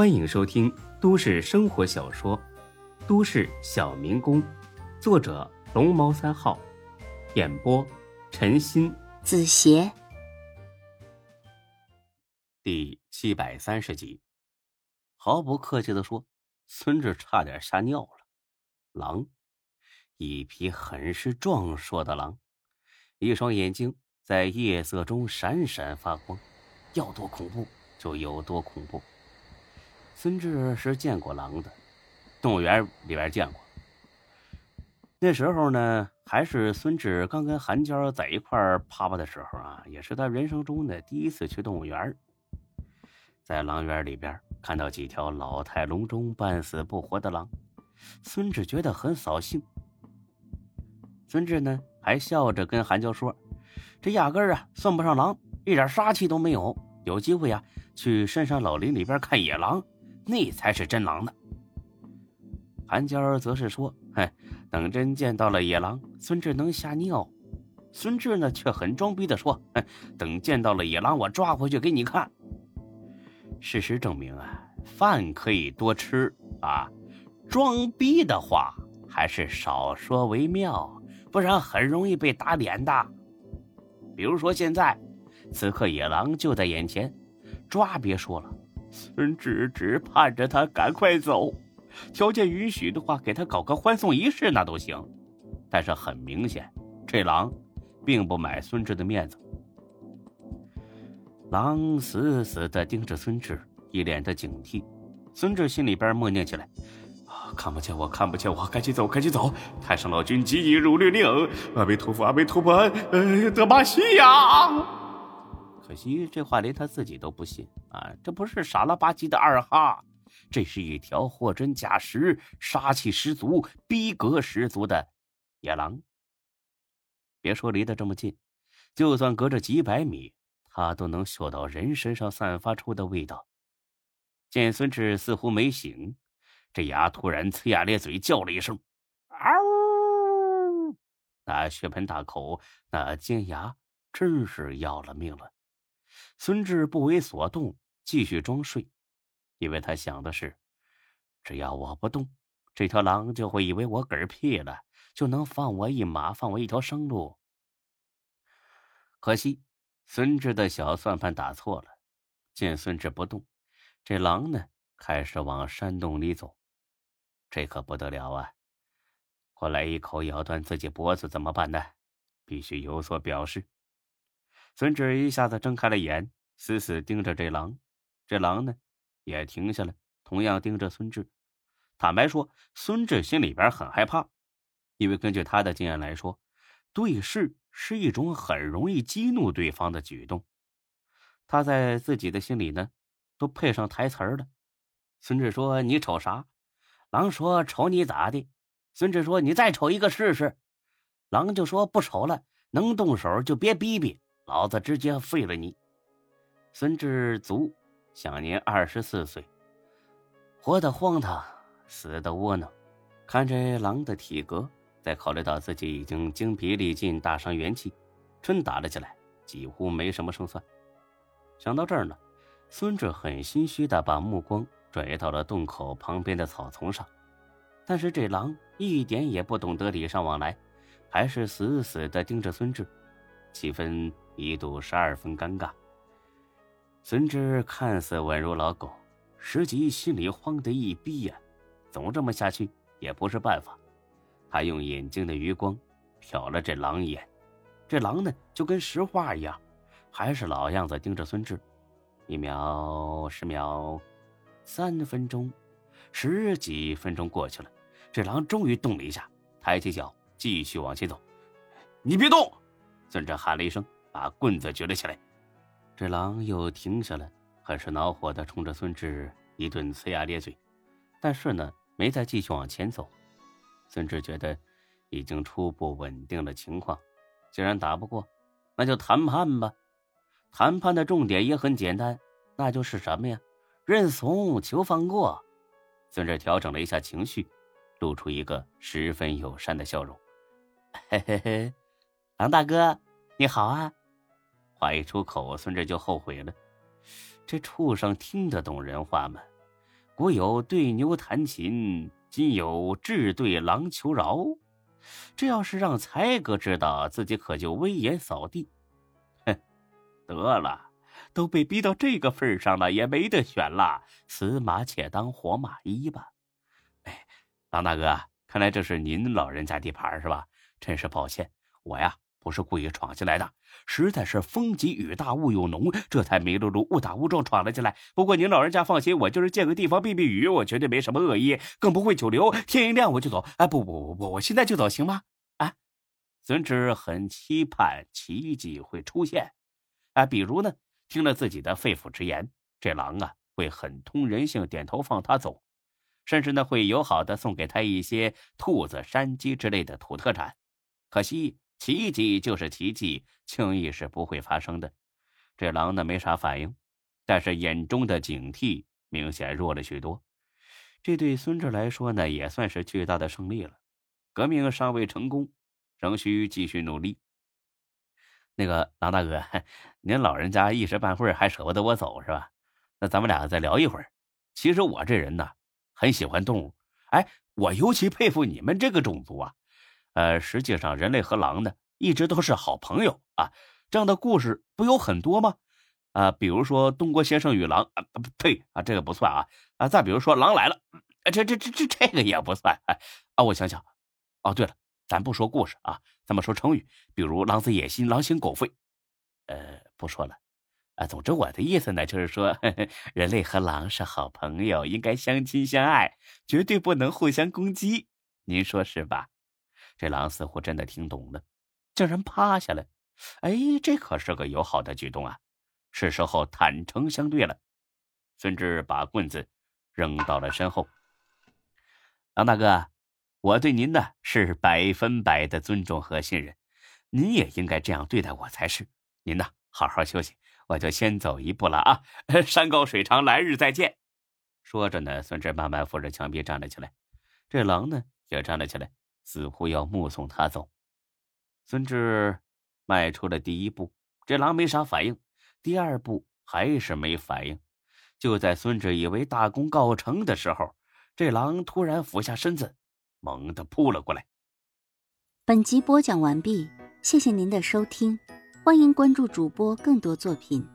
欢迎收听都市生活小说《都市小民工》，作者龙猫三号，演播陈鑫、子邪，第七百三十集。毫不客气的说，孙志差点吓尿了。狼，一匹很是壮硕的狼，一双眼睛在夜色中闪闪发光，要多恐怖就有多恐怖。孙志是见过狼的，动物园里边见过。那时候呢，还是孙志刚跟韩娇在一块啪啪的时候啊，也是他人生中的第一次去动物园。在狼园里边看到几条老态龙钟、半死不活的狼，孙志觉得很扫兴。孙志呢，还笑着跟韩娇说：“这压根儿啊，算不上狼，一点杀气都没有。有机会呀，去深山老林里边看野狼。”那才是真狼呢。韩娇则是说：“哼，等真见到了野狼，孙志能吓尿。”孙志呢，却很装逼的说：“哼，等见到了野狼，我抓回去给你看。”事实证明啊，饭可以多吃啊，装逼的话还是少说为妙，不然很容易被打脸的。比如说现在，此刻野狼就在眼前，抓别说了。孙志只盼着他赶快走，条件允许的话，给他搞个欢送仪式那都行。但是很明显，这狼并不买孙志的面子。狼死死的盯着孙志，一脸的警惕。孙志心里边默念起来：“，看不见我，看不见我，赶紧走，赶紧走！太上老君急如律令，阿弥陀佛，阿弥陀佛，呃，德玛西亚。”可惜这话连他自己都不信啊！这不是傻了吧唧的二哈，这是一条货真价实、杀气十足、逼格十足的野狼。别说离得这么近，就算隔着几百米，他都能嗅到人身上散发出的味道。见孙志似乎没醒，这牙突然呲牙咧嘴叫了一声：“嗷！”那血盆大口，那尖牙，真是要了命了。孙志不为所动，继续装睡，因为他想的是，只要我不动，这条狼就会以为我嗝屁了，就能放我一马，放我一条生路。可惜，孙志的小算盘打错了。见孙志不动，这狼呢开始往山洞里走，这可不得了啊！过来一口咬断自己脖子怎么办呢？必须有所表示。孙志一下子睁开了眼，死死盯着这狼。这狼呢，也停下了，同样盯着孙志。坦白说，孙志心里边很害怕，因为根据他的经验来说，对视是一种很容易激怒对方的举动。他在自己的心里呢，都配上台词了。孙志说：“你瞅啥？”狼说：“瞅你咋的？”孙志说：“你再瞅一个试试。”狼就说：“不瞅了，能动手就别逼逼。”老子直接废了你！孙志足，享年二十四岁，活得荒唐，死的窝囊。看这狼的体格，再考虑到自己已经精疲力尽，大伤元气，真打了起来几乎没什么胜算。想到这儿呢，孙志很心虚的把目光转移到了洞口旁边的草丛上，但是这狼一点也不懂得礼尚往来，还是死死的盯着孙志，气氛。一度十二分尴尬。孙志看似稳如老狗，实际心里慌得一逼呀！总这么下去也不是办法。他用眼睛的余光瞟了这狼一眼，这狼呢就跟石化一样，还是老样子盯着孙志。一秒，十秒，三分钟，十几分钟过去了，这狼终于动了一下，抬起脚继续往前走。你别动！孙志喊了一声。把棍子举了起来，这狼又停下来，很是恼火的冲着孙志一顿呲牙咧嘴，但是呢，没再继续往前走。孙志觉得已经初步稳定了情况，既然打不过，那就谈判吧。谈判的重点也很简单，那就是什么呀？认怂，求放过。孙志调整了一下情绪，露出一个十分友善的笑容：“ 嘿嘿嘿，狼大哥，你好啊。”话一出口，孙志就后悔了。这畜生听得懂人话吗？古有对牛弹琴，今有智对狼求饶。这要是让才哥知道，自己可就威严扫地。哼，得了，都被逼到这个份上了，也没得选了，死马且当活马医吧。哎，狼大哥，看来这是您老人家地盘是吧？真是抱歉，我呀。不是故意闯进来的，实在是风急雨大雾又浓，这才迷了路，误打误撞闯了进来。不过您老人家放心，我就是借个地方避避雨，我绝对没什么恶意，更不会久留。天一亮我就走。哎，不不不不，我现在就走，行吗？啊，孙志很期盼奇迹会出现。啊，比如呢，听了自己的肺腑之言，这狼啊会很通人性，点头放他走，甚至呢会友好的送给他一些兔子、山鸡之类的土特产。可惜。奇迹就是奇迹，轻易是不会发生的。这狼呢没啥反应，但是眼中的警惕明显弱了许多。这对孙志来说呢，也算是巨大的胜利了。革命尚未成功，仍需继续努力。那个狼大哥，您老人家一时半会儿还舍不得我走是吧？那咱们俩再聊一会儿。其实我这人呢，很喜欢动物。哎，我尤其佩服你们这个种族啊。呃，实际上人类和狼呢一直都是好朋友啊，这样的故事不有很多吗？啊，比如说东郭先生与狼啊，呸啊，这个不算啊啊，再比如说狼来了，这这这这这个也不算啊。我想想，哦，对了，咱不说故事啊，咱们说成语，比如狼子野心，狼心狗肺。呃，不说了啊。总之我的意思呢，就是说 人类和狼是好朋友，应该相亲相爱，绝对不能互相攻击。您说是吧？这狼似乎真的听懂了，竟然趴下来。哎，这可是个友好的举动啊！是时候坦诚相对了。孙志把棍子扔到了身后。狼大哥，我对您呢是百分百的尊重和信任，您也应该这样对待我才是。您呢，好好休息，我就先走一步了啊！山高水长，来日再见。说着呢，孙志慢慢扶着墙壁站了起来。这狼呢，也站了起来。似乎要目送他走，孙志迈出了第一步，这狼没啥反应；第二步还是没反应。就在孙志以为大功告成的时候，这狼突然俯下身子，猛地扑了过来。本集播讲完毕，谢谢您的收听，欢迎关注主播更多作品。